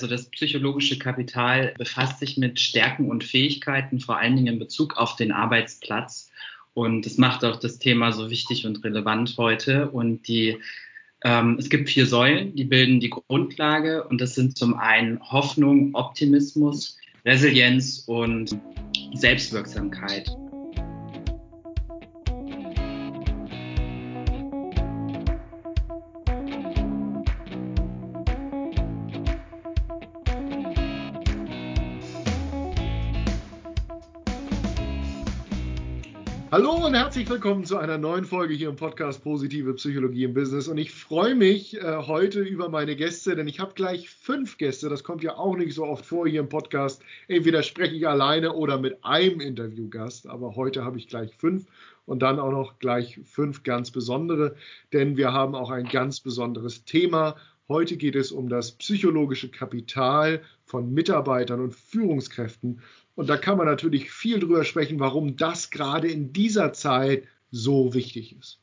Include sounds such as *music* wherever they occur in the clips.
Also das psychologische Kapital befasst sich mit Stärken und Fähigkeiten, vor allen Dingen in Bezug auf den Arbeitsplatz. Und das macht auch das Thema so wichtig und relevant heute. Und die, ähm, es gibt vier Säulen, die bilden die Grundlage. Und das sind zum einen Hoffnung, Optimismus, Resilienz und Selbstwirksamkeit. Hallo und herzlich willkommen zu einer neuen Folge hier im Podcast Positive Psychologie im Business. Und ich freue mich äh, heute über meine Gäste, denn ich habe gleich fünf Gäste. Das kommt ja auch nicht so oft vor hier im Podcast. Entweder spreche ich alleine oder mit einem Interviewgast, aber heute habe ich gleich fünf und dann auch noch gleich fünf ganz besondere, denn wir haben auch ein ganz besonderes Thema. Heute geht es um das psychologische Kapital von Mitarbeitern und Führungskräften. Und da kann man natürlich viel drüber sprechen, warum das gerade in dieser Zeit so wichtig ist.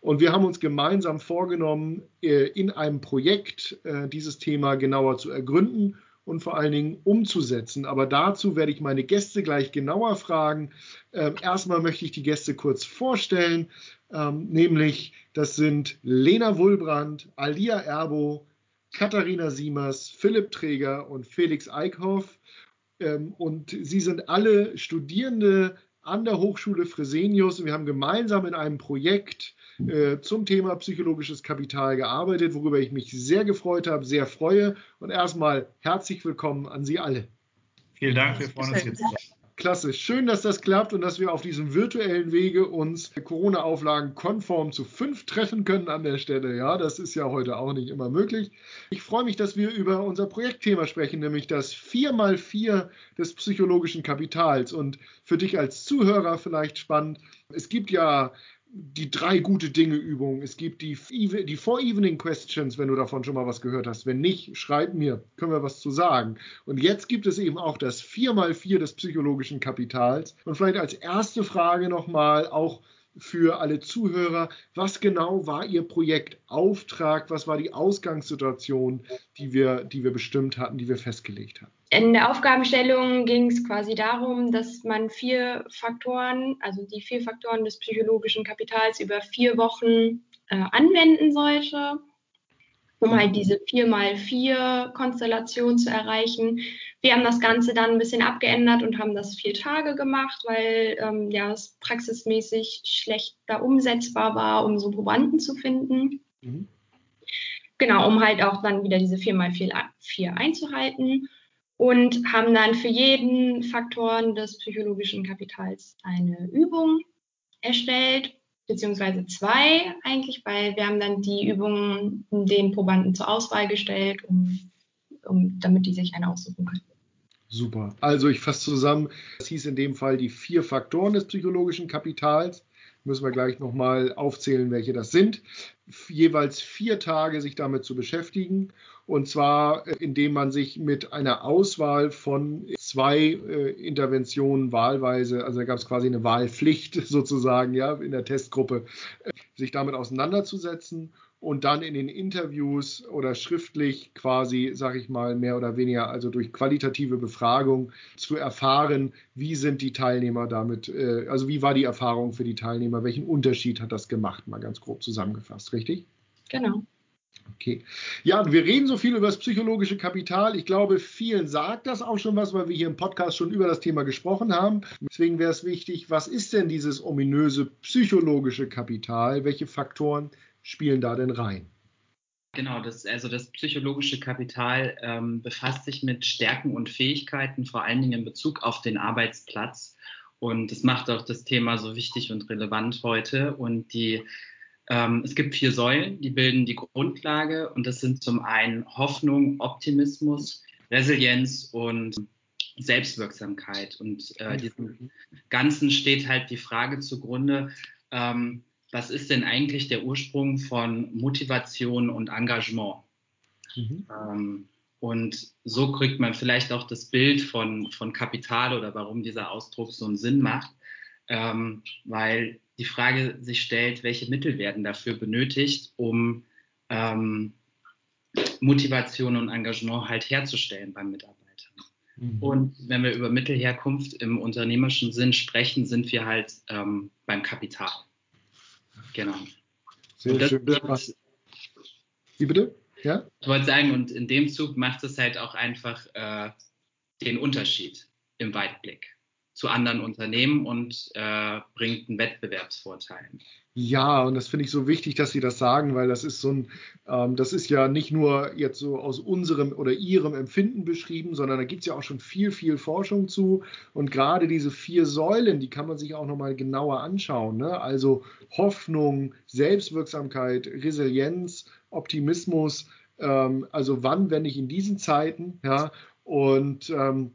Und wir haben uns gemeinsam vorgenommen, äh, in einem Projekt äh, dieses Thema genauer zu ergründen und vor allen Dingen umzusetzen. Aber dazu werde ich meine Gäste gleich genauer fragen. Ähm, erstmal möchte ich die Gäste kurz vorstellen, ähm, nämlich das sind Lena Wulbrand, Alia Erbo, Katharina Siemers, Philipp Träger und Felix Eickhoff. Ähm, und sie sind alle Studierende an der Hochschule Fresenius und wir haben gemeinsam in einem Projekt äh, zum Thema psychologisches Kapital gearbeitet, worüber ich mich sehr gefreut habe, sehr freue. Und erstmal herzlich willkommen an Sie alle. Vielen Dank, wir freuen uns jetzt. Klasse. Schön, dass das klappt und dass wir auf diesem virtuellen Wege uns Corona-Auflagen konform zu fünf treffen können an der Stelle. Ja, das ist ja heute auch nicht immer möglich. Ich freue mich, dass wir über unser Projektthema sprechen, nämlich das 4x4 des psychologischen Kapitals. Und für dich als Zuhörer vielleicht spannend. Es gibt ja die drei gute Dinge Übungen. Es gibt die, die Four Evening Questions, wenn du davon schon mal was gehört hast. Wenn nicht, schreib mir, können wir was zu sagen. Und jetzt gibt es eben auch das 4x4 des psychologischen Kapitals. Und vielleicht als erste Frage nochmal auch für alle Zuhörer, was genau war Ihr Projektauftrag, was war die Ausgangssituation, die wir, die wir bestimmt hatten, die wir festgelegt haben? In der Aufgabenstellung ging es quasi darum, dass man vier Faktoren, also die vier Faktoren des psychologischen Kapitals über vier Wochen äh, anwenden sollte, um halt diese 4x4-Konstellation zu erreichen. Wir haben das Ganze dann ein bisschen abgeändert und haben das vier Tage gemacht, weil ähm, ja, es praxismäßig schlechter umsetzbar war, um so Probanden zu finden. Mhm. Genau, um halt auch dann wieder diese 4x4 einzuhalten und haben dann für jeden Faktoren des psychologischen Kapitals eine Übung erstellt, beziehungsweise zwei eigentlich, weil wir haben dann die Übungen den Probanden zur Auswahl gestellt, um, um, damit die sich eine aussuchen können. Super. Also ich fasse zusammen, das hieß in dem Fall die vier Faktoren des psychologischen Kapitals. Müssen wir gleich nochmal aufzählen, welche das sind. Jeweils vier Tage sich damit zu beschäftigen und zwar, äh, indem man sich mit einer Auswahl von zwei äh, Interventionen wahlweise, also da gab es quasi eine Wahlpflicht *laughs* sozusagen, ja, in der Testgruppe, äh, sich damit auseinanderzusetzen und dann in den Interviews oder schriftlich quasi, sag ich mal, mehr oder weniger, also durch qualitative Befragung zu erfahren, wie sind die Teilnehmer damit, äh, also wie war die Erfahrung für die Teilnehmer, welchen Unterschied hat das gemacht, mal ganz grob zusammengefasst, richtig? Genau. Okay. Ja, wir reden so viel über das psychologische Kapital. Ich glaube, vielen sagt das auch schon was, weil wir hier im Podcast schon über das Thema gesprochen haben. Deswegen wäre es wichtig, was ist denn dieses ominöse psychologische Kapital? Welche Faktoren spielen da denn rein? Genau, das, also das psychologische Kapital ähm, befasst sich mit Stärken und Fähigkeiten, vor allen Dingen in Bezug auf den Arbeitsplatz. Und das macht auch das Thema so wichtig und relevant heute. Und die ähm, es gibt vier Säulen, die bilden die Grundlage und das sind zum einen Hoffnung, Optimismus, Resilienz und Selbstwirksamkeit. Und äh, diesem Ganzen steht halt die Frage zugrunde, ähm, was ist denn eigentlich der Ursprung von Motivation und Engagement? Mhm. Ähm, und so kriegt man vielleicht auch das Bild von, von Kapital oder warum dieser Ausdruck so einen Sinn macht, ähm, weil die Frage sich stellt, welche Mittel werden dafür benötigt, um, ähm, Motivation und Engagement halt herzustellen beim Mitarbeiter. Mhm. Und wenn wir über Mittelherkunft im unternehmerischen Sinn sprechen, sind wir halt ähm, beim Kapital. Genau. Sehr schön. Wie bitte? Ja? Ich wollte sagen, und in dem Zug macht es halt auch einfach äh, den Unterschied im Weitblick zu anderen Unternehmen und äh, bringt einen Wettbewerbsvorteil. Ja, und das finde ich so wichtig, dass Sie das sagen, weil das ist so ein, ähm, das ist ja nicht nur jetzt so aus unserem oder Ihrem Empfinden beschrieben, sondern da gibt es ja auch schon viel, viel Forschung zu. Und gerade diese vier Säulen, die kann man sich auch nochmal genauer anschauen. Ne? Also Hoffnung, Selbstwirksamkeit, Resilienz, Optimismus. Ähm, also wann, wenn nicht in diesen Zeiten, ja. Und ähm,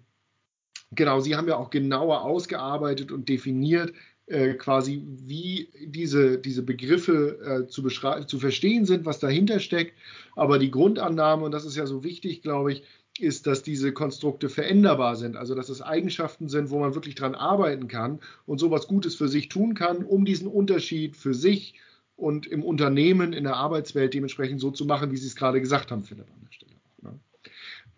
Genau, Sie haben ja auch genauer ausgearbeitet und definiert, äh, quasi, wie diese, diese Begriffe äh, zu, zu verstehen sind, was dahinter steckt. Aber die Grundannahme, und das ist ja so wichtig, glaube ich, ist, dass diese Konstrukte veränderbar sind, also dass es Eigenschaften sind, wo man wirklich dran arbeiten kann und sowas Gutes für sich tun kann, um diesen Unterschied für sich und im Unternehmen, in der Arbeitswelt dementsprechend so zu machen, wie Sie es gerade gesagt haben, Philipp, an der Stelle.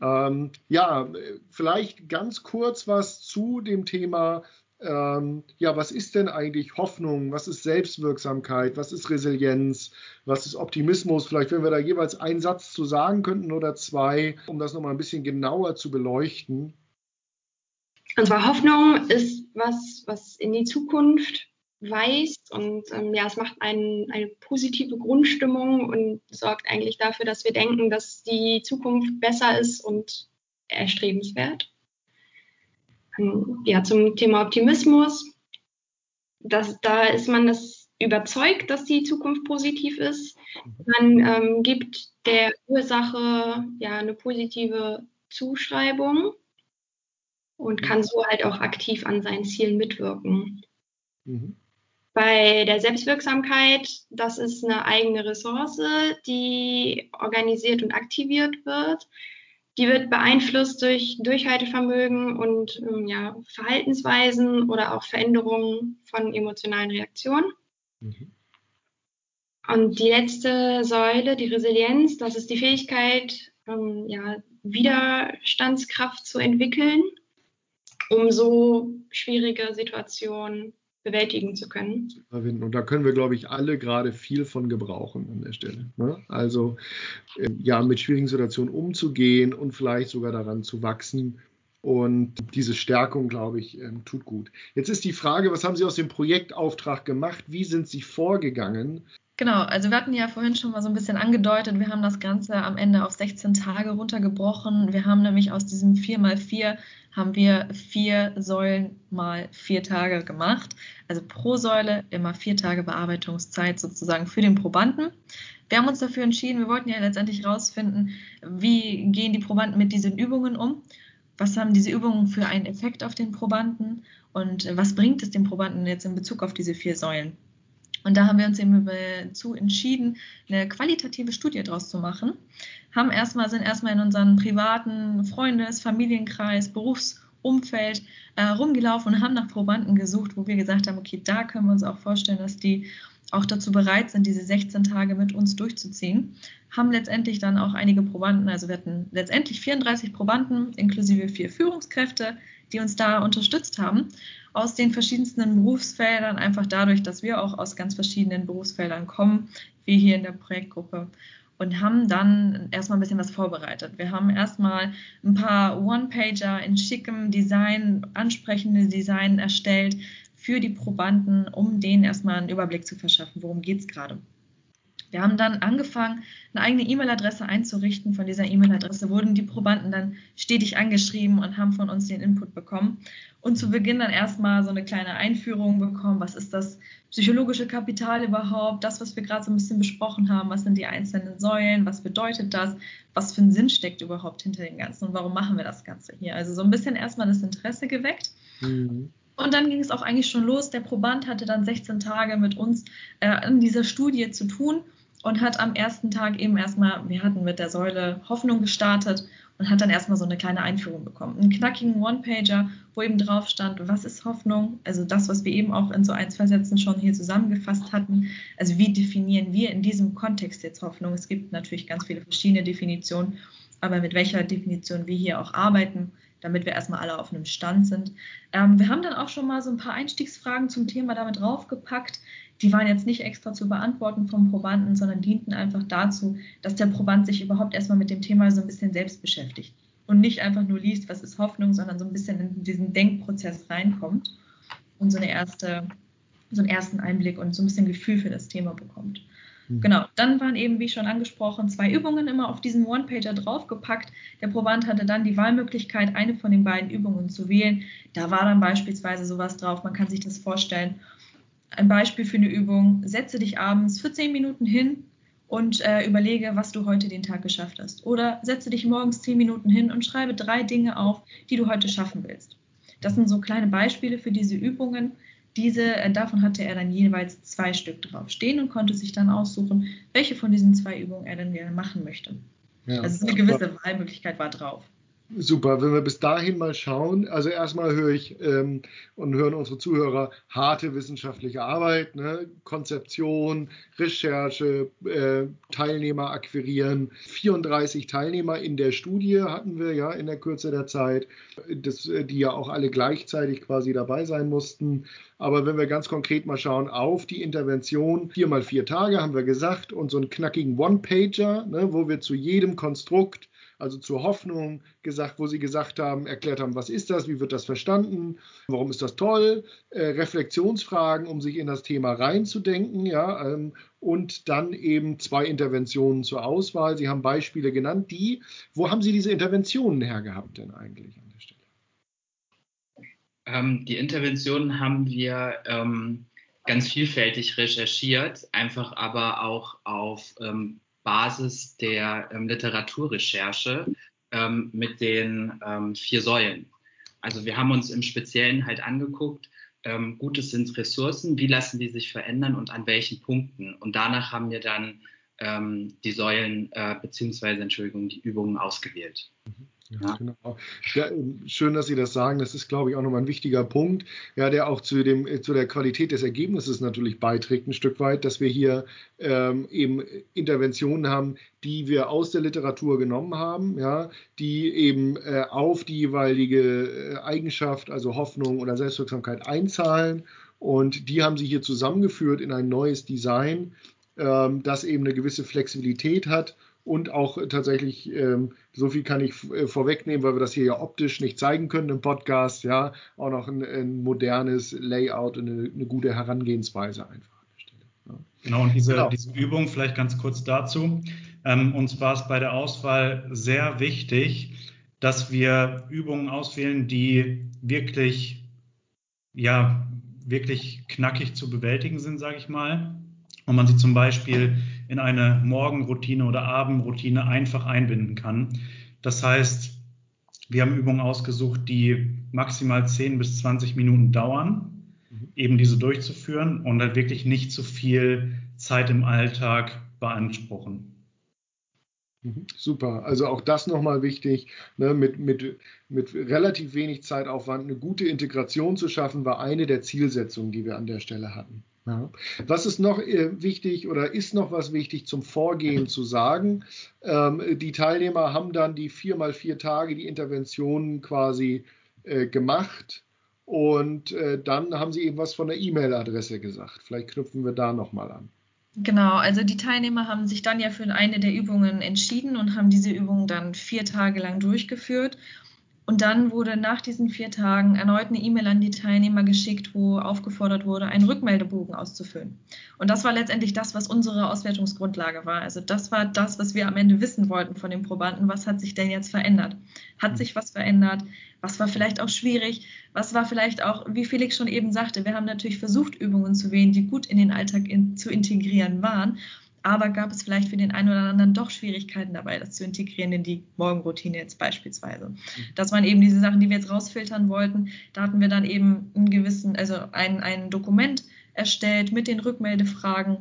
Ähm, ja, vielleicht ganz kurz was zu dem Thema. Ähm, ja, was ist denn eigentlich Hoffnung? Was ist Selbstwirksamkeit? Was ist Resilienz? Was ist Optimismus? Vielleicht, wenn wir da jeweils einen Satz zu sagen könnten oder zwei, um das nochmal ein bisschen genauer zu beleuchten. Und zwar Hoffnung ist was, was in die Zukunft weist und ähm, ja, es macht ein, eine positive Grundstimmung und sorgt eigentlich dafür, dass wir denken, dass die Zukunft besser ist und erstrebenswert. Ähm, ja, zum Thema Optimismus. Das, da ist man das überzeugt, dass die Zukunft positiv ist. Man ähm, gibt der Ursache ja eine positive Zuschreibung und kann so halt auch aktiv an seinen Zielen mitwirken. Mhm. Bei der Selbstwirksamkeit, das ist eine eigene Ressource, die organisiert und aktiviert wird. Die wird beeinflusst durch Durchhaltevermögen und ähm, ja, Verhaltensweisen oder auch Veränderungen von emotionalen Reaktionen. Mhm. Und die letzte Säule, die Resilienz, das ist die Fähigkeit, ähm, ja, Widerstandskraft zu entwickeln, um so schwierige Situationen bewältigen zu können. Und da können wir, glaube ich, alle gerade viel von gebrauchen an der Stelle. Ne? Also äh, ja, mit schwierigen Situationen umzugehen und vielleicht sogar daran zu wachsen. Und diese Stärkung, glaube ich, ähm, tut gut. Jetzt ist die Frage, was haben Sie aus dem Projektauftrag gemacht? Wie sind Sie vorgegangen? Genau, also wir hatten ja vorhin schon mal so ein bisschen angedeutet, wir haben das Ganze am Ende auf 16 Tage runtergebrochen. Wir haben nämlich aus diesem 4x4 haben wir vier Säulen mal vier Tage gemacht. Also pro Säule immer vier Tage Bearbeitungszeit sozusagen für den Probanden. Wir haben uns dafür entschieden, wir wollten ja letztendlich herausfinden, wie gehen die Probanden mit diesen Übungen um? Was haben diese Übungen für einen Effekt auf den Probanden? Und was bringt es dem Probanden jetzt in Bezug auf diese vier Säulen? Und da haben wir uns eben dazu entschieden, eine qualitative Studie daraus zu machen. Haben erstmal, sind erstmal in unseren privaten Freundes-, Familienkreis, Berufsumfeld äh, rumgelaufen und haben nach Probanden gesucht, wo wir gesagt haben, okay, da können wir uns auch vorstellen, dass die auch dazu bereit sind, diese 16 Tage mit uns durchzuziehen. Haben letztendlich dann auch einige Probanden, also wir hatten letztendlich 34 Probanden inklusive vier Führungskräfte, die uns da unterstützt haben aus den verschiedensten Berufsfeldern, einfach dadurch, dass wir auch aus ganz verschiedenen Berufsfeldern kommen, wie hier in der Projektgruppe. Und haben dann erstmal ein bisschen was vorbereitet. Wir haben erstmal ein paar One-Pager in schickem Design, ansprechende Design erstellt für die Probanden, um denen erstmal einen Überblick zu verschaffen, worum geht es gerade. Wir haben dann angefangen, eine eigene E-Mail-Adresse einzurichten. Von dieser E-Mail-Adresse wurden die Probanden dann stetig angeschrieben und haben von uns den Input bekommen. Und zu Beginn dann erstmal so eine kleine Einführung bekommen. Was ist das psychologische Kapital überhaupt? Das, was wir gerade so ein bisschen besprochen haben. Was sind die einzelnen Säulen? Was bedeutet das? Was für ein Sinn steckt überhaupt hinter dem Ganzen? Und warum machen wir das Ganze hier? Also so ein bisschen erstmal das Interesse geweckt. Mhm. Und dann ging es auch eigentlich schon los. Der Proband hatte dann 16 Tage mit uns äh, in dieser Studie zu tun und hat am ersten Tag eben erstmal, wir hatten mit der Säule Hoffnung gestartet und hat dann erstmal so eine kleine Einführung bekommen. Einen knackigen One-Pager, wo eben drauf stand, was ist Hoffnung? Also das, was wir eben auch in so ein, zwei Sätzen schon hier zusammengefasst hatten. Also wie definieren wir in diesem Kontext jetzt Hoffnung? Es gibt natürlich ganz viele verschiedene Definitionen, aber mit welcher Definition wir hier auch arbeiten, damit wir erstmal alle auf einem Stand sind. Ähm, wir haben dann auch schon mal so ein paar Einstiegsfragen zum Thema damit draufgepackt. Die waren jetzt nicht extra zu beantworten vom Probanden, sondern dienten einfach dazu, dass der Proband sich überhaupt erstmal mit dem Thema so ein bisschen selbst beschäftigt und nicht einfach nur liest, was ist Hoffnung, sondern so ein bisschen in diesen Denkprozess reinkommt und so eine erste, so einen ersten Einblick und so ein bisschen Gefühl für das Thema bekommt. Mhm. Genau, dann waren eben, wie schon angesprochen, zwei Übungen immer auf diesen One-Pager draufgepackt. Der Proband hatte dann die Wahlmöglichkeit, eine von den beiden Übungen zu wählen. Da war dann beispielsweise sowas drauf, man kann sich das vorstellen. Ein Beispiel für eine Übung, setze dich abends für zehn Minuten hin und äh, überlege, was du heute den Tag geschafft hast. Oder setze dich morgens zehn Minuten hin und schreibe drei Dinge auf, die du heute schaffen willst. Das sind so kleine Beispiele für diese Übungen. Diese, äh, davon hatte er dann jeweils zwei Stück drauf stehen und konnte sich dann aussuchen, welche von diesen zwei Übungen er dann gerne machen möchte. Ja, also eine gewisse Wahlmöglichkeit war drauf. Super, wenn wir bis dahin mal schauen, also erstmal höre ich ähm, und hören unsere Zuhörer harte wissenschaftliche Arbeit, ne? Konzeption, Recherche, äh, Teilnehmer akquirieren. 34 Teilnehmer in der Studie hatten wir ja in der Kürze der Zeit, das, äh, die ja auch alle gleichzeitig quasi dabei sein mussten. Aber wenn wir ganz konkret mal schauen auf die Intervention, vier mal vier Tage haben wir gesagt und so einen knackigen One-Pager, ne, wo wir zu jedem Konstrukt also zur Hoffnung gesagt, wo sie gesagt haben, erklärt haben, was ist das, wie wird das verstanden, warum ist das toll, äh, Reflexionsfragen, um sich in das Thema reinzudenken, ja, ähm, und dann eben zwei Interventionen zur Auswahl. Sie haben Beispiele genannt, die, wo haben Sie diese Interventionen hergehabt denn eigentlich an der Stelle? Ähm, die Interventionen haben wir ähm, ganz vielfältig recherchiert, einfach aber auch auf ähm, Basis der ähm, Literaturrecherche ähm, mit den ähm, vier Säulen. Also wir haben uns im Speziellen halt angeguckt, ähm, Gutes sind Ressourcen, wie lassen die sich verändern und an welchen Punkten. Und danach haben wir dann ähm, die Säulen äh, beziehungsweise Entschuldigung die Übungen ausgewählt. Mhm. Ja, genau. Ja, schön, dass Sie das sagen. Das ist, glaube ich, auch nochmal ein wichtiger Punkt, ja, der auch zu, dem, zu der Qualität des Ergebnisses natürlich beiträgt, ein Stück weit, dass wir hier ähm, eben Interventionen haben, die wir aus der Literatur genommen haben, ja, die eben äh, auf die jeweilige äh, Eigenschaft, also Hoffnung oder Selbstwirksamkeit einzahlen. Und die haben Sie hier zusammengeführt in ein neues Design, ähm, das eben eine gewisse Flexibilität hat und auch tatsächlich, ähm, so viel kann ich äh, vorwegnehmen, weil wir das hier ja optisch nicht zeigen können im Podcast, ja, auch noch ein, ein modernes Layout und eine, eine, gute Herangehensweise einfach an der Stelle. Ja. Genau, und diese, genau. diese Übung, vielleicht ganz kurz dazu. Ähm, uns war es bei der Auswahl sehr wichtig, dass wir Übungen auswählen, die wirklich, ja, wirklich knackig zu bewältigen sind, sage ich mal. Und man sie zum Beispiel in eine Morgenroutine oder Abendroutine einfach einbinden kann. Das heißt, wir haben Übungen ausgesucht, die maximal 10 bis 20 Minuten dauern, mhm. eben diese durchzuführen und dann wirklich nicht zu viel Zeit im Alltag beanspruchen. Mhm. Super, also auch das nochmal wichtig, ne, mit, mit, mit relativ wenig Zeitaufwand eine gute Integration zu schaffen, war eine der Zielsetzungen, die wir an der Stelle hatten. Was ist noch äh, wichtig oder ist noch was wichtig zum Vorgehen zu sagen? Ähm, die Teilnehmer haben dann die vier mal vier Tage die Interventionen quasi äh, gemacht und äh, dann haben sie eben was von der E-Mail-Adresse gesagt. Vielleicht knüpfen wir da nochmal an. Genau, also die Teilnehmer haben sich dann ja für eine der Übungen entschieden und haben diese Übung dann vier Tage lang durchgeführt. Und dann wurde nach diesen vier Tagen erneut eine E-Mail an die Teilnehmer geschickt, wo aufgefordert wurde, einen Rückmeldebogen auszufüllen. Und das war letztendlich das, was unsere Auswertungsgrundlage war. Also das war das, was wir am Ende wissen wollten von den Probanden. Was hat sich denn jetzt verändert? Hat sich was verändert? Was war vielleicht auch schwierig? Was war vielleicht auch, wie Felix schon eben sagte, wir haben natürlich versucht, Übungen zu wählen, die gut in den Alltag in, zu integrieren waren aber gab es vielleicht für den einen oder anderen doch Schwierigkeiten dabei, das zu integrieren in die Morgenroutine jetzt beispielsweise. Mhm. Das waren eben diese Sachen, die wir jetzt rausfiltern wollten. Da hatten wir dann eben einen gewissen, also ein, ein Dokument erstellt mit den Rückmeldefragen,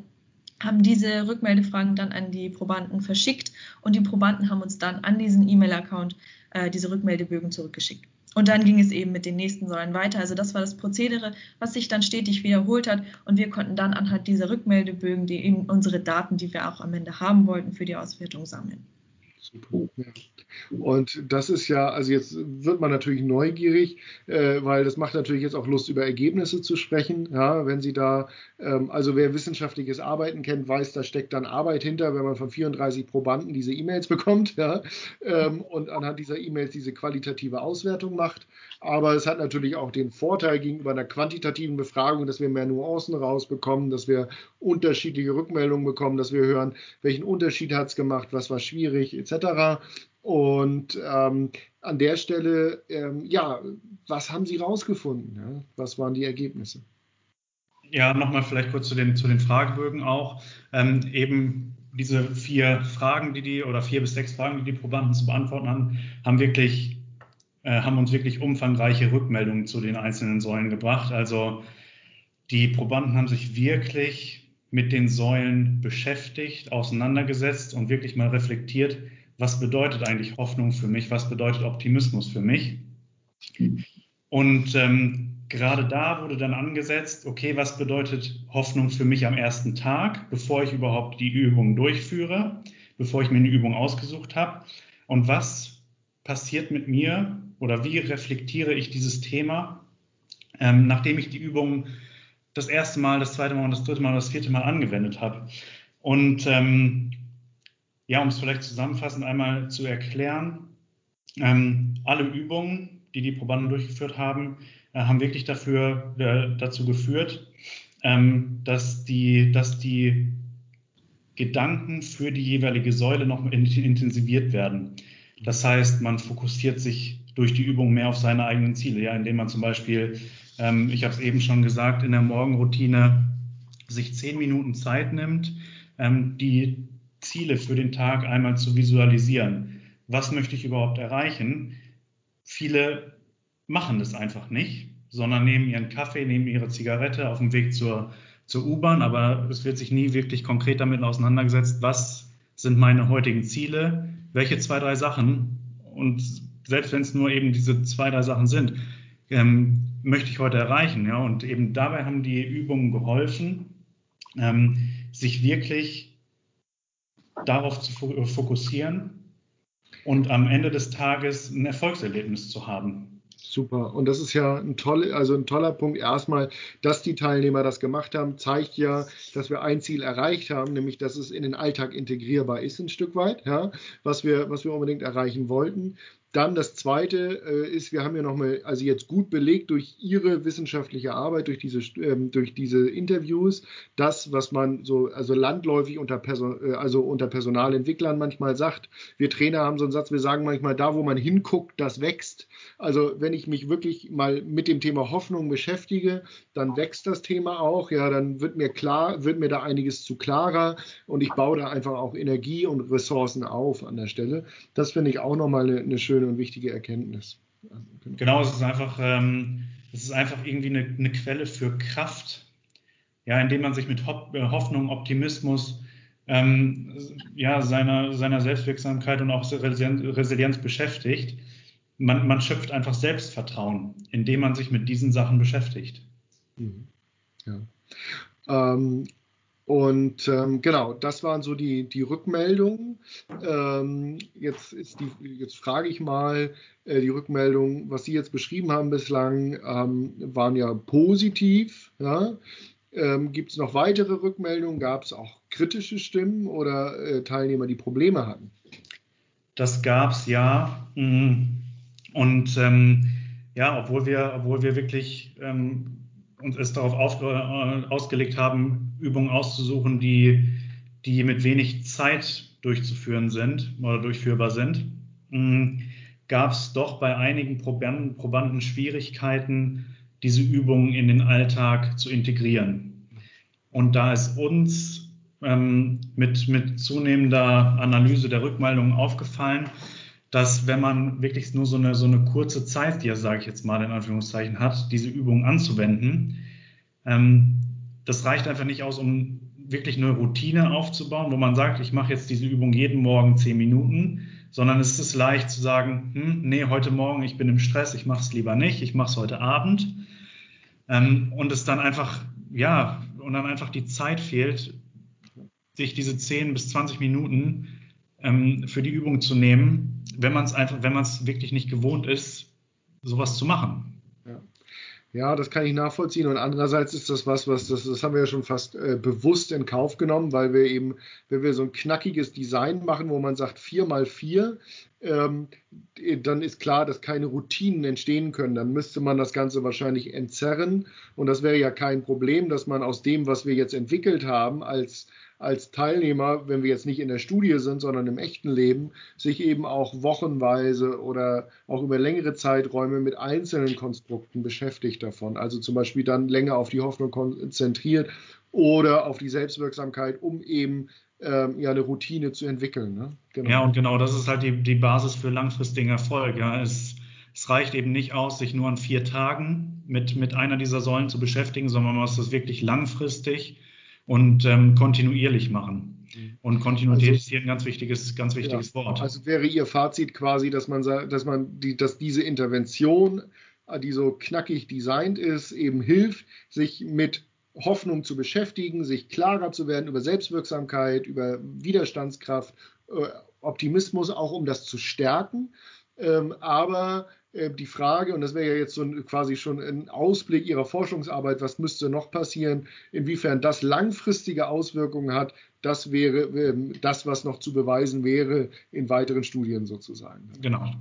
haben diese Rückmeldefragen dann an die Probanden verschickt und die Probanden haben uns dann an diesen E-Mail-Account äh, diese Rückmeldebögen zurückgeschickt. Und dann ging es eben mit den nächsten Säulen weiter. Also das war das Prozedere, was sich dann stetig wiederholt hat. Und wir konnten dann anhand dieser Rückmeldebögen die eben unsere Daten, die wir auch am Ende haben wollten, für die Auswertung sammeln. Und das ist ja, also jetzt wird man natürlich neugierig, äh, weil das macht natürlich jetzt auch Lust, über Ergebnisse zu sprechen. Ja, wenn Sie da, ähm, also wer wissenschaftliches Arbeiten kennt, weiß, da steckt dann Arbeit hinter, wenn man von 34 Probanden diese E-Mails *laughs* bekommt ja, ähm, und anhand dieser E-Mails diese qualitative Auswertung macht. Aber es hat natürlich auch den Vorteil gegenüber einer quantitativen Befragung, dass wir mehr Nuancen rausbekommen, dass wir unterschiedliche Rückmeldungen bekommen, dass wir hören, welchen Unterschied hat es gemacht, was war schwierig, etc. Und ähm, an der Stelle, ähm, ja, was haben Sie rausgefunden? Ja? Was waren die Ergebnisse? Ja, nochmal vielleicht kurz zu den, zu den Fragebögen auch. Ähm, eben diese vier Fragen, die die, oder vier bis sechs Fragen, die die Probanden zu beantworten haben, haben wirklich, haben uns wirklich umfangreiche Rückmeldungen zu den einzelnen Säulen gebracht. Also die Probanden haben sich wirklich mit den Säulen beschäftigt, auseinandergesetzt und wirklich mal reflektiert, was bedeutet eigentlich Hoffnung für mich, was bedeutet Optimismus für mich. Und ähm, gerade da wurde dann angesetzt, okay, was bedeutet Hoffnung für mich am ersten Tag, bevor ich überhaupt die Übung durchführe, bevor ich mir eine Übung ausgesucht habe. Und was passiert mit mir oder wie reflektiere ich dieses Thema, ähm, nachdem ich die Übung das erste Mal, das zweite Mal und das dritte Mal und das vierte Mal angewendet habe. Und ähm, ja, um es vielleicht zusammenfassend einmal zu erklären, ähm, alle Übungen, die die Probanden durchgeführt haben, äh, haben wirklich dafür, äh, dazu geführt, ähm, dass, die, dass die Gedanken für die jeweilige Säule noch intensiviert werden. Das heißt, man fokussiert sich durch die Übung mehr auf seine eigenen Ziele, ja, indem man zum Beispiel, ähm, ich habe es eben schon gesagt, in der Morgenroutine sich zehn Minuten Zeit nimmt, ähm, die Ziele für den Tag einmal zu visualisieren. Was möchte ich überhaupt erreichen? Viele machen das einfach nicht, sondern nehmen ihren Kaffee, nehmen ihre Zigarette auf dem Weg zur, zur U-Bahn, aber es wird sich nie wirklich konkret damit auseinandergesetzt, was sind meine heutigen Ziele, welche zwei, drei Sachen und selbst wenn es nur eben diese zwei, drei Sachen sind, ähm, möchte ich heute erreichen. Ja? Und eben dabei haben die Übungen geholfen, ähm, sich wirklich darauf zu fokussieren und am Ende des Tages ein Erfolgserlebnis zu haben. Super. Und das ist ja ein, toll, also ein toller Punkt. Erstmal, dass die Teilnehmer das gemacht haben, zeigt ja, dass wir ein Ziel erreicht haben, nämlich dass es in den Alltag integrierbar ist, ein Stück weit, ja, was, wir, was wir unbedingt erreichen wollten. Dann das Zweite äh, ist, wir haben ja nochmal, also jetzt gut belegt durch Ihre wissenschaftliche Arbeit, durch diese, ähm, durch diese Interviews, das, was man so, also landläufig unter, Person, äh, also unter Personalentwicklern manchmal sagt. Wir Trainer haben so einen Satz, wir sagen manchmal, da wo man hinguckt, das wächst. Also wenn ich mich wirklich mal mit dem Thema Hoffnung beschäftige, dann wächst das Thema auch. Ja, dann wird mir klar, wird mir da einiges zu klarer und ich baue da einfach auch Energie und Ressourcen auf an der Stelle. Das finde ich auch nochmal eine, eine schöne und wichtige Erkenntnis. Genau, es ist einfach, ähm, es ist einfach irgendwie eine, eine, Quelle für Kraft, ja, indem man sich mit äh, Hoffnung, Optimismus, ähm, ja, seiner, seiner Selbstwirksamkeit und auch Resilienz beschäftigt. Man, man schöpft einfach Selbstvertrauen, indem man sich mit diesen Sachen beschäftigt. Mhm. Ja. Ähm, und ähm, genau, das waren so die, die Rückmeldungen. Ähm, jetzt, ist die, jetzt frage ich mal, äh, die Rückmeldungen, was Sie jetzt beschrieben haben bislang, ähm, waren ja positiv. Ja? Ähm, Gibt es noch weitere Rückmeldungen? Gab es auch kritische Stimmen oder äh, Teilnehmer, die Probleme hatten? Das gab es ja. Mhm. Und ähm, ja, obwohl wir, obwohl wir wirklich ähm, uns es darauf auf, äh, ausgelegt haben, Übungen auszusuchen, die, die mit wenig Zeit durchzuführen sind oder durchführbar sind, hm, gab es doch bei einigen Probanden, Probanden Schwierigkeiten, diese Übungen in den Alltag zu integrieren. Und da ist uns ähm, mit, mit zunehmender Analyse der Rückmeldungen aufgefallen, dass wenn man wirklich nur so eine, so eine kurze Zeit, die er, sage ich jetzt mal in Anführungszeichen, hat, diese Übung anzuwenden, ähm, das reicht einfach nicht aus, um wirklich eine Routine aufzubauen, wo man sagt, ich mache jetzt diese Übung jeden Morgen zehn Minuten, sondern es ist leicht zu sagen, hm, nee, heute Morgen, ich bin im Stress, ich mache es lieber nicht, ich mache es heute Abend. Ähm, und es dann einfach, ja, und dann einfach die Zeit fehlt, sich diese 10 bis 20 Minuten ähm, für die Übung zu nehmen, wenn man es einfach, wenn man es wirklich nicht gewohnt ist, sowas zu machen. Ja, das kann ich nachvollziehen. Und andererseits ist das was, was das, das haben wir ja schon fast äh, bewusst in Kauf genommen, weil wir eben, wenn wir so ein knackiges Design machen, wo man sagt 4 mal 4, ähm, dann ist klar, dass keine Routinen entstehen können. Dann müsste man das Ganze wahrscheinlich entzerren. Und das wäre ja kein Problem, dass man aus dem, was wir jetzt entwickelt haben, als als Teilnehmer, wenn wir jetzt nicht in der Studie sind, sondern im echten Leben, sich eben auch wochenweise oder auch über längere Zeiträume mit einzelnen Konstrukten beschäftigt davon. Also zum Beispiel dann länger auf die Hoffnung konzentriert oder auf die Selbstwirksamkeit, um eben ähm, ja eine Routine zu entwickeln. Ne? Genau. Ja, und genau das ist halt die, die Basis für langfristigen Erfolg. Ja. Es, es reicht eben nicht aus, sich nur an vier Tagen mit, mit einer dieser Säulen zu beschäftigen, sondern man muss das wirklich langfristig und ähm, kontinuierlich machen. Mhm. Und Kontinuität also, ist hier ein ganz wichtiges, ganz wichtiges ja, Wort. Also wäre Ihr Fazit quasi, dass man sagt, dass man die, dass diese Intervention, die so knackig designt ist, eben hilft, sich mit Hoffnung zu beschäftigen, sich klarer zu werden über Selbstwirksamkeit, über Widerstandskraft, äh, Optimismus, auch um das zu stärken. Ähm, aber äh, die Frage, und das wäre ja jetzt so ein, quasi schon ein Ausblick Ihrer Forschungsarbeit, was müsste noch passieren, inwiefern das langfristige Auswirkungen hat, das wäre ähm, das, was noch zu beweisen wäre in weiteren Studien sozusagen. Genau.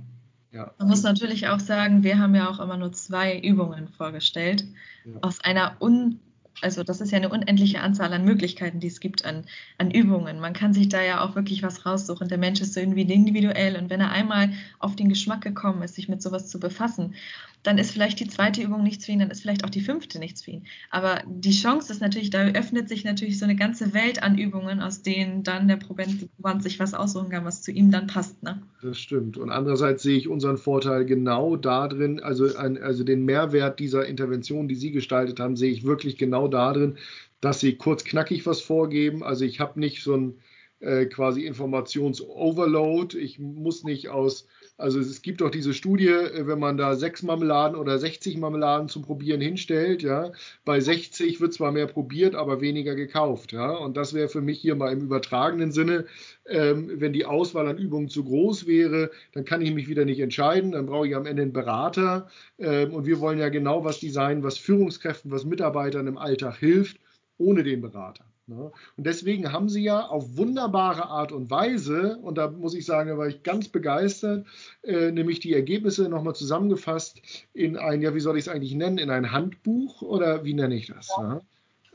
Ja. Man muss natürlich auch sagen, wir haben ja auch immer nur zwei Übungen vorgestellt. Ja. Aus einer un also das ist ja eine unendliche Anzahl an Möglichkeiten, die es gibt an, an Übungen. Man kann sich da ja auch wirklich was raussuchen. Der Mensch ist so irgendwie individuell und wenn er einmal auf den Geschmack gekommen ist, sich mit sowas zu befassen dann ist vielleicht die zweite Übung nichts für ihn, dann ist vielleicht auch die fünfte nichts für ihn. Aber die Chance ist natürlich, da öffnet sich natürlich so eine ganze Welt an Übungen, aus denen dann der Proband sich was aussuchen kann, was zu ihm dann passt. Ne? Das stimmt. Und andererseits sehe ich unseren Vorteil genau darin, also, ein, also den Mehrwert dieser Intervention, die Sie gestaltet haben, sehe ich wirklich genau darin, dass Sie kurz knackig was vorgeben. Also ich habe nicht so ein äh, quasi Informations-Overload. Ich muss nicht aus also es gibt doch diese Studie, äh, wenn man da sechs Marmeladen oder 60 Marmeladen zum Probieren hinstellt, ja, bei 60 wird zwar mehr probiert, aber weniger gekauft, ja. Und das wäre für mich hier mal im übertragenen Sinne, ähm, wenn die Auswahl an Übungen zu groß wäre, dann kann ich mich wieder nicht entscheiden, dann brauche ich am Ende einen Berater. Ähm, und wir wollen ja genau was designen, was Führungskräften, was Mitarbeitern im Alltag hilft, ohne den Berater. Ne? Und deswegen haben sie ja auf wunderbare Art und Weise, und da muss ich sagen, da war ich ganz begeistert, äh, nämlich die Ergebnisse nochmal zusammengefasst in ein, ja, wie soll ich es eigentlich nennen, in ein Handbuch oder wie nenne ich das? Ja. Ne?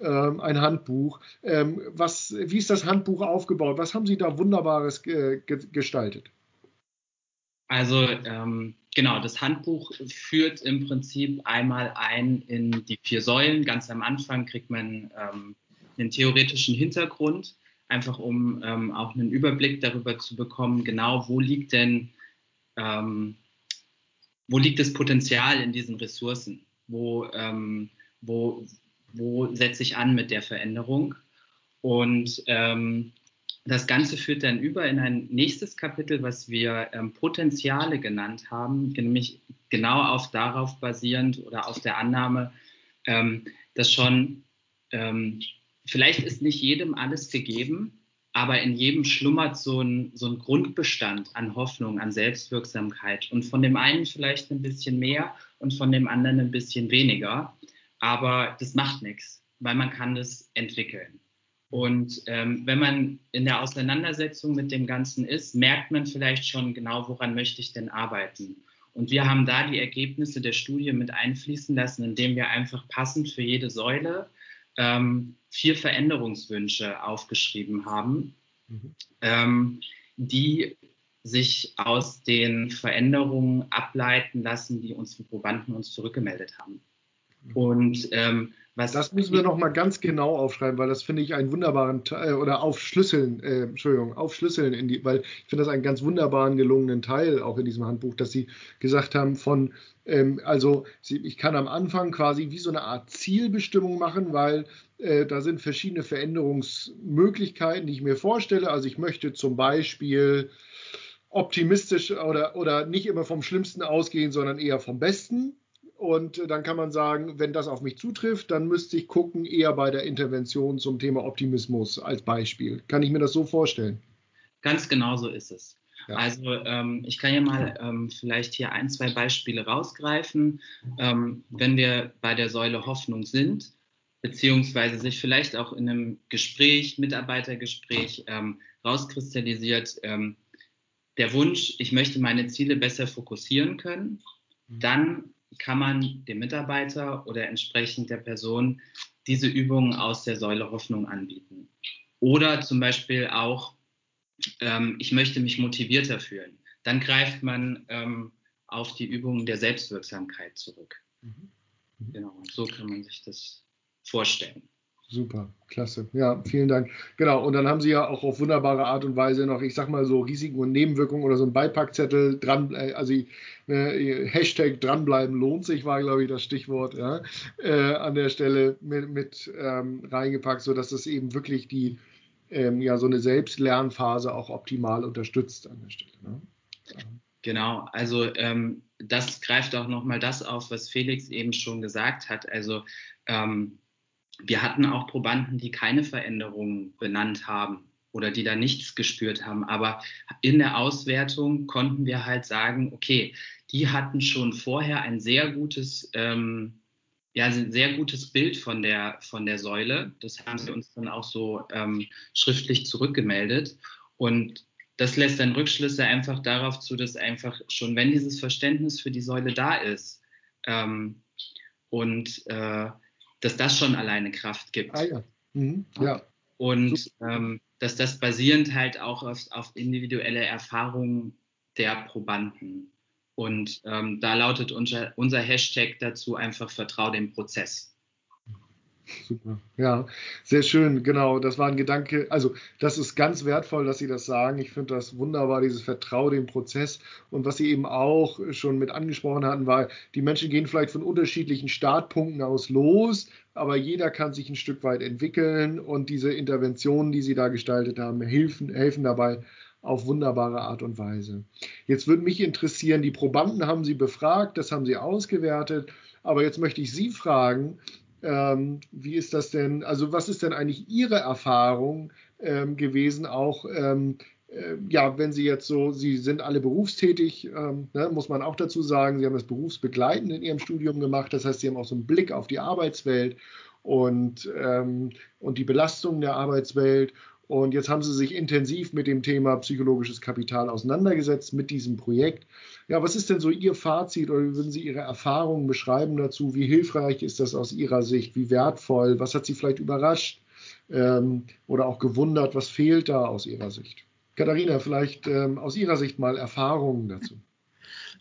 Ähm, ein Handbuch. Ähm, was, wie ist das Handbuch aufgebaut? Was haben Sie da Wunderbares ge ge gestaltet? Also ähm, genau, das Handbuch führt im Prinzip einmal ein in die vier Säulen. Ganz am Anfang kriegt man ähm, einen theoretischen Hintergrund, einfach um ähm, auch einen Überblick darüber zu bekommen, genau wo liegt denn, ähm, wo liegt das Potenzial in diesen Ressourcen, wo, ähm, wo, wo setze ich an mit der Veränderung. Und ähm, das Ganze führt dann über in ein nächstes Kapitel, was wir ähm, Potenziale genannt haben, nämlich genau auf darauf basierend oder auf der Annahme, ähm, dass schon vielleicht ist nicht jedem alles gegeben, aber in jedem schlummert so ein, so ein Grundbestand an Hoffnung, an Selbstwirksamkeit. Und von dem einen vielleicht ein bisschen mehr und von dem anderen ein bisschen weniger. Aber das macht nichts, weil man kann das entwickeln. Und ähm, wenn man in der Auseinandersetzung mit dem Ganzen ist, merkt man vielleicht schon genau, woran möchte ich denn arbeiten. Und wir haben da die Ergebnisse der Studie mit einfließen lassen, indem wir einfach passend für jede Säule ähm, vier Veränderungswünsche aufgeschrieben haben, mhm. ähm, die sich aus den Veränderungen ableiten lassen, die unsere Probanden uns zurückgemeldet haben. Und ähm, was das müssen wir noch mal ganz genau aufschreiben, weil das finde ich einen wunderbaren Teil oder aufschlüsseln, äh, Entschuldigung, aufschlüsseln in die, weil ich finde das einen ganz wunderbaren gelungenen Teil auch in diesem Handbuch, dass Sie gesagt haben von ähm, also Sie, ich kann am Anfang quasi wie so eine Art Zielbestimmung machen, weil äh, da sind verschiedene Veränderungsmöglichkeiten, die ich mir vorstelle. Also ich möchte zum Beispiel optimistisch oder, oder nicht immer vom Schlimmsten ausgehen, sondern eher vom Besten. Und dann kann man sagen, wenn das auf mich zutrifft, dann müsste ich gucken, eher bei der Intervention zum Thema Optimismus als Beispiel. Kann ich mir das so vorstellen? Ganz genau so ist es. Ja. Also ähm, ich kann ja mal ähm, vielleicht hier ein, zwei Beispiele rausgreifen. Ähm, wenn wir bei der Säule Hoffnung sind, beziehungsweise sich vielleicht auch in einem Gespräch, Mitarbeitergespräch ähm, rauskristallisiert, ähm, der Wunsch, ich möchte meine Ziele besser fokussieren können, mhm. dann kann man dem Mitarbeiter oder entsprechend der Person diese Übungen aus der Säule Hoffnung anbieten. Oder zum Beispiel auch, ähm, ich möchte mich motivierter fühlen. Dann greift man ähm, auf die Übungen der Selbstwirksamkeit zurück. Mhm. Mhm. Genau, und so kann man sich das vorstellen. Super, klasse. Ja, vielen Dank. Genau, und dann haben Sie ja auch auf wunderbare Art und Weise noch, ich sag mal so, Risiken und Nebenwirkungen oder so ein Beipackzettel dran, äh, also äh, Hashtag dranbleiben lohnt sich, war, glaube ich, das Stichwort, ja, äh, an der Stelle mit, mit ähm, reingepackt, sodass es eben wirklich die, ähm, ja, so eine Selbstlernphase auch optimal unterstützt an der Stelle. Ne? Genau, also ähm, das greift auch nochmal das auf, was Felix eben schon gesagt hat. Also ähm, wir hatten auch Probanden, die keine Veränderungen benannt haben oder die da nichts gespürt haben. Aber in der Auswertung konnten wir halt sagen, okay, die hatten schon vorher ein sehr gutes, ähm, ja, ein sehr gutes Bild von der, von der Säule. Das haben sie uns dann auch so ähm, schriftlich zurückgemeldet. Und das lässt dann Rückschlüsse einfach darauf zu, dass einfach schon, wenn dieses Verständnis für die Säule da ist ähm, und äh, dass das schon alleine Kraft gibt. Ah, ja. Mhm. ja. Und ähm, dass das basierend halt auch auf, auf individuelle Erfahrungen der Probanden. Und ähm, da lautet unser, unser Hashtag dazu einfach Vertrau dem Prozess. Super. Ja, sehr schön. Genau, das war ein Gedanke. Also, das ist ganz wertvoll, dass Sie das sagen. Ich finde das wunderbar, dieses Vertrauen dem Prozess. Und was Sie eben auch schon mit angesprochen hatten, war, die Menschen gehen vielleicht von unterschiedlichen Startpunkten aus los, aber jeder kann sich ein Stück weit entwickeln. Und diese Interventionen, die Sie da gestaltet haben, helfen, helfen dabei auf wunderbare Art und Weise. Jetzt würde mich interessieren, die Probanden haben Sie befragt, das haben Sie ausgewertet. Aber jetzt möchte ich Sie fragen, ähm, wie ist das denn, also was ist denn eigentlich Ihre Erfahrung ähm, gewesen, auch ähm, äh, ja, wenn Sie jetzt so, Sie sind alle berufstätig, ähm, ne, muss man auch dazu sagen, Sie haben das berufsbegleitend in Ihrem Studium gemacht, das heißt, Sie haben auch so einen Blick auf die Arbeitswelt und, ähm, und die Belastung der Arbeitswelt. Und jetzt haben Sie sich intensiv mit dem Thema psychologisches Kapital auseinandergesetzt, mit diesem Projekt. Ja, was ist denn so Ihr Fazit oder wie würden Sie Ihre Erfahrungen beschreiben dazu? Wie hilfreich ist das aus Ihrer Sicht? Wie wertvoll? Was hat Sie vielleicht überrascht ähm, oder auch gewundert? Was fehlt da aus Ihrer Sicht? Katharina, vielleicht ähm, aus Ihrer Sicht mal Erfahrungen dazu.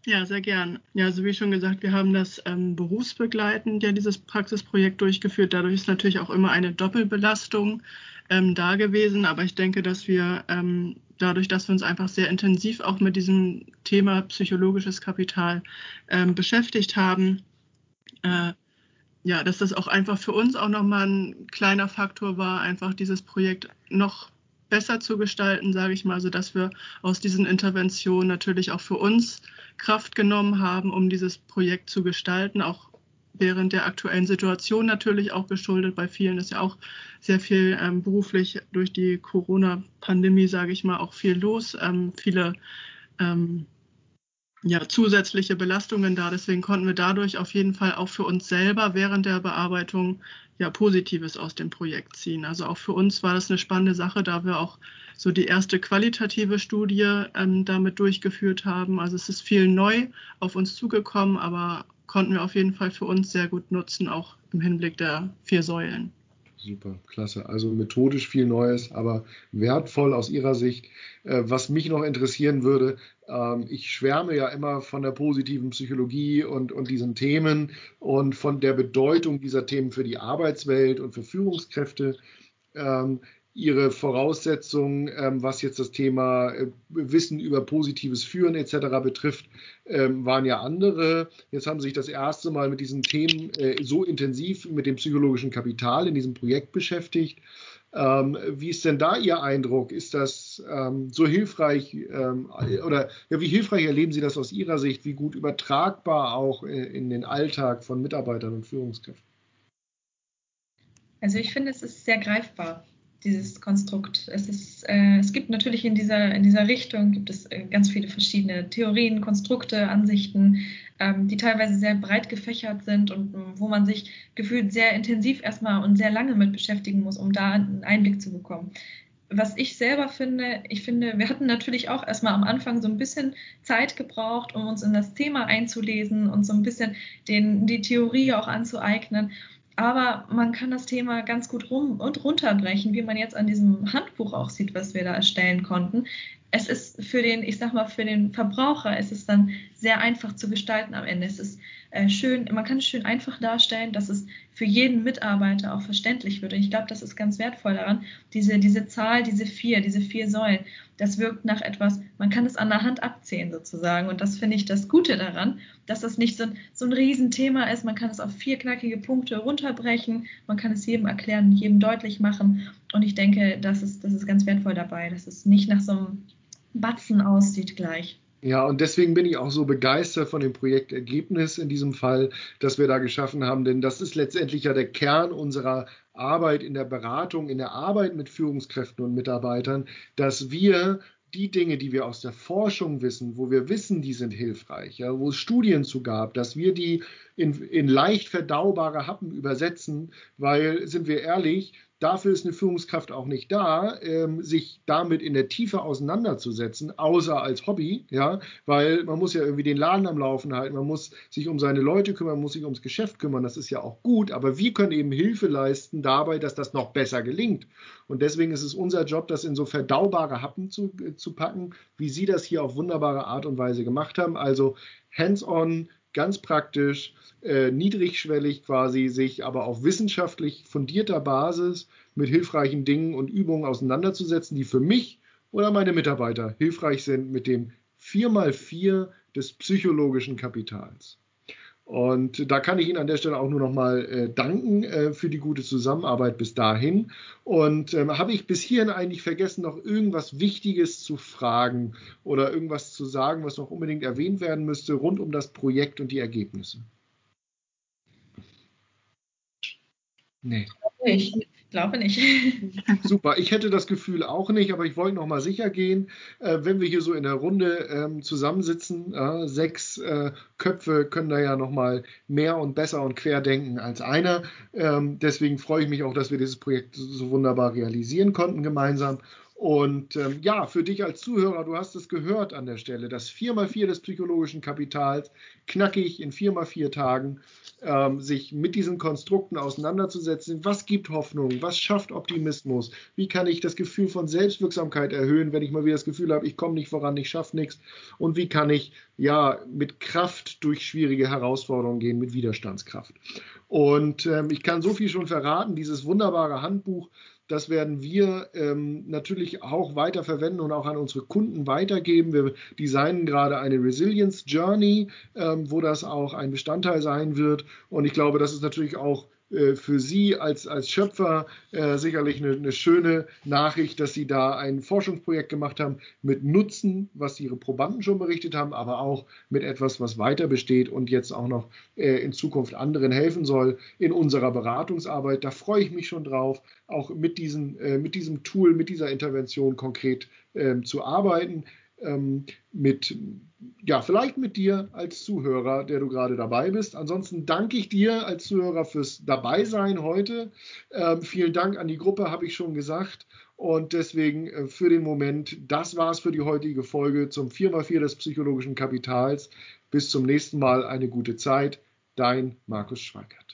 Ja, sehr gern. Ja, also wie schon gesagt, wir haben das ähm, berufsbegleitend ja dieses Praxisprojekt durchgeführt. Dadurch ist natürlich auch immer eine Doppelbelastung ähm, da gewesen. Aber ich denke, dass wir ähm, dadurch, dass wir uns einfach sehr intensiv auch mit diesem Thema psychologisches Kapital ähm, beschäftigt haben, äh, ja, dass das auch einfach für uns auch nochmal ein kleiner Faktor war, einfach dieses Projekt noch besser zu gestalten, sage ich mal, so dass wir aus diesen Interventionen natürlich auch für uns Kraft genommen haben, um dieses Projekt zu gestalten, auch während der aktuellen Situation natürlich auch geschuldet. Bei vielen ist ja auch sehr viel ähm, beruflich durch die Corona-Pandemie, sage ich mal, auch viel los. Ähm, viele ähm, ja, zusätzliche Belastungen da. Deswegen konnten wir dadurch auf jeden Fall auch für uns selber während der Bearbeitung ja Positives aus dem Projekt ziehen. Also auch für uns war das eine spannende Sache, da wir auch so die erste qualitative Studie ähm, damit durchgeführt haben. Also es ist viel neu auf uns zugekommen, aber konnten wir auf jeden Fall für uns sehr gut nutzen, auch im Hinblick der vier Säulen. Super, klasse. Also methodisch viel Neues, aber wertvoll aus Ihrer Sicht. Äh, was mich noch interessieren würde, ähm, ich schwärme ja immer von der positiven Psychologie und, und diesen Themen und von der Bedeutung dieser Themen für die Arbeitswelt und für Führungskräfte. Ihre Voraussetzungen, ähm, was jetzt das Thema äh, Wissen über positives Führen etc. betrifft, ähm, waren ja andere. Jetzt haben sie sich das erste Mal mit diesen Themen äh, so intensiv mit dem psychologischen Kapital in diesem Projekt beschäftigt. Ähm, wie ist denn da Ihr Eindruck? Ist das ähm, so hilfreich ähm, oder ja, wie hilfreich erleben Sie das aus Ihrer Sicht? Wie gut übertragbar auch in, in den Alltag von Mitarbeitern und Führungskräften? Also ich finde, es ist sehr greifbar dieses Konstrukt. Es, ist, äh, es gibt natürlich in dieser, in dieser Richtung gibt es äh, ganz viele verschiedene Theorien, Konstrukte, Ansichten, ähm, die teilweise sehr breit gefächert sind und wo man sich gefühlt sehr intensiv erstmal und sehr lange mit beschäftigen muss, um da einen Einblick zu bekommen. Was ich selber finde, ich finde, wir hatten natürlich auch erstmal am Anfang so ein bisschen Zeit gebraucht, um uns in das Thema einzulesen und so ein bisschen den, die Theorie auch anzueignen. Aber man kann das Thema ganz gut rum und runterbrechen, wie man jetzt an diesem Handbuch auch sieht, was wir da erstellen konnten. Es ist für den, ich sag mal, für den Verbraucher, es ist dann sehr einfach zu gestalten am Ende. Es ist äh, schön, man kann es schön einfach darstellen, dass es für jeden Mitarbeiter auch verständlich wird. Und ich glaube, das ist ganz wertvoll daran. Diese, diese Zahl, diese vier, diese vier Säulen, das wirkt nach etwas, man kann es an der Hand abzählen sozusagen. Und das finde ich das Gute daran, dass das nicht so ein, so ein Riesenthema ist. Man kann es auf vier knackige Punkte runterbrechen. Man kann es jedem erklären, jedem deutlich machen. Und ich denke, das ist, das ist ganz wertvoll dabei, dass es nicht nach so einem Batzen aussieht gleich. Ja, und deswegen bin ich auch so begeistert von dem Projektergebnis in diesem Fall, das wir da geschaffen haben, denn das ist letztendlich ja der Kern unserer Arbeit in der Beratung, in der Arbeit mit Führungskräften und Mitarbeitern, dass wir die Dinge, die wir aus der Forschung wissen, wo wir wissen, die sind hilfreich, ja, wo es Studien zu gab, dass wir die in, in leicht verdaubare Happen übersetzen, weil, sind wir ehrlich, Dafür ist eine Führungskraft auch nicht da, ähm, sich damit in der Tiefe auseinanderzusetzen, außer als Hobby, ja, weil man muss ja irgendwie den Laden am Laufen halten, man muss sich um seine Leute kümmern, man muss sich ums Geschäft kümmern, das ist ja auch gut, aber wir können eben Hilfe leisten dabei, dass das noch besser gelingt. Und deswegen ist es unser Job, das in so verdaubare Happen zu, äh, zu packen, wie Sie das hier auf wunderbare Art und Weise gemacht haben. Also hands-on, ganz praktisch, äh, niedrigschwellig quasi sich aber auf wissenschaftlich fundierter Basis mit hilfreichen Dingen und Übungen auseinanderzusetzen, die für mich oder meine Mitarbeiter hilfreich sind mit dem 4x4 des psychologischen Kapitals. Und da kann ich Ihnen an der Stelle auch nur noch mal äh, danken äh, für die gute Zusammenarbeit bis dahin. Und ähm, habe ich bis hierhin eigentlich vergessen, noch irgendwas Wichtiges zu fragen oder irgendwas zu sagen, was noch unbedingt erwähnt werden müsste rund um das Projekt und die Ergebnisse? Nee. Ich glaube nicht. *laughs* Super, ich hätte das Gefühl auch nicht, aber ich wollte noch mal sicher gehen, äh, wenn wir hier so in der Runde ähm, zusammensitzen, äh, sechs äh, Köpfe können da ja noch mal mehr und besser und quer denken als einer. Ähm, deswegen freue ich mich auch, dass wir dieses Projekt so wunderbar realisieren konnten gemeinsam. Und ähm, ja, für dich als Zuhörer, du hast es gehört an der Stelle, das 4x4 des psychologischen Kapitals, knackig in 4x4 Tagen, ähm, sich mit diesen Konstrukten auseinanderzusetzen. Was gibt Hoffnung? Was schafft Optimismus? Wie kann ich das Gefühl von Selbstwirksamkeit erhöhen, wenn ich mal wieder das Gefühl habe, ich komme nicht voran, ich schaffe nichts? Und wie kann ich ja mit Kraft durch schwierige Herausforderungen gehen, mit Widerstandskraft? Und ähm, ich kann so viel schon verraten, dieses wunderbare Handbuch das werden wir ähm, natürlich auch weiter verwenden und auch an unsere Kunden weitergeben. Wir designen gerade eine Resilience Journey, ähm, wo das auch ein Bestandteil sein wird. Und ich glaube, das ist natürlich auch für Sie als, als Schöpfer äh, sicherlich eine, eine, schöne Nachricht, dass Sie da ein Forschungsprojekt gemacht haben mit Nutzen, was Ihre Probanden schon berichtet haben, aber auch mit etwas, was weiter besteht und jetzt auch noch äh, in Zukunft anderen helfen soll in unserer Beratungsarbeit. Da freue ich mich schon drauf, auch mit, diesen, äh, mit diesem Tool, mit dieser Intervention konkret ähm, zu arbeiten ähm, mit, ja, vielleicht mit dir als Zuhörer, der du gerade dabei bist. Ansonsten danke ich dir als Zuhörer fürs Dabeisein heute. Ähm, vielen Dank an die Gruppe, habe ich schon gesagt. Und deswegen äh, für den Moment, das war's für die heutige Folge zum 4x4 des psychologischen Kapitals. Bis zum nächsten Mal, eine gute Zeit. Dein Markus Schweikert.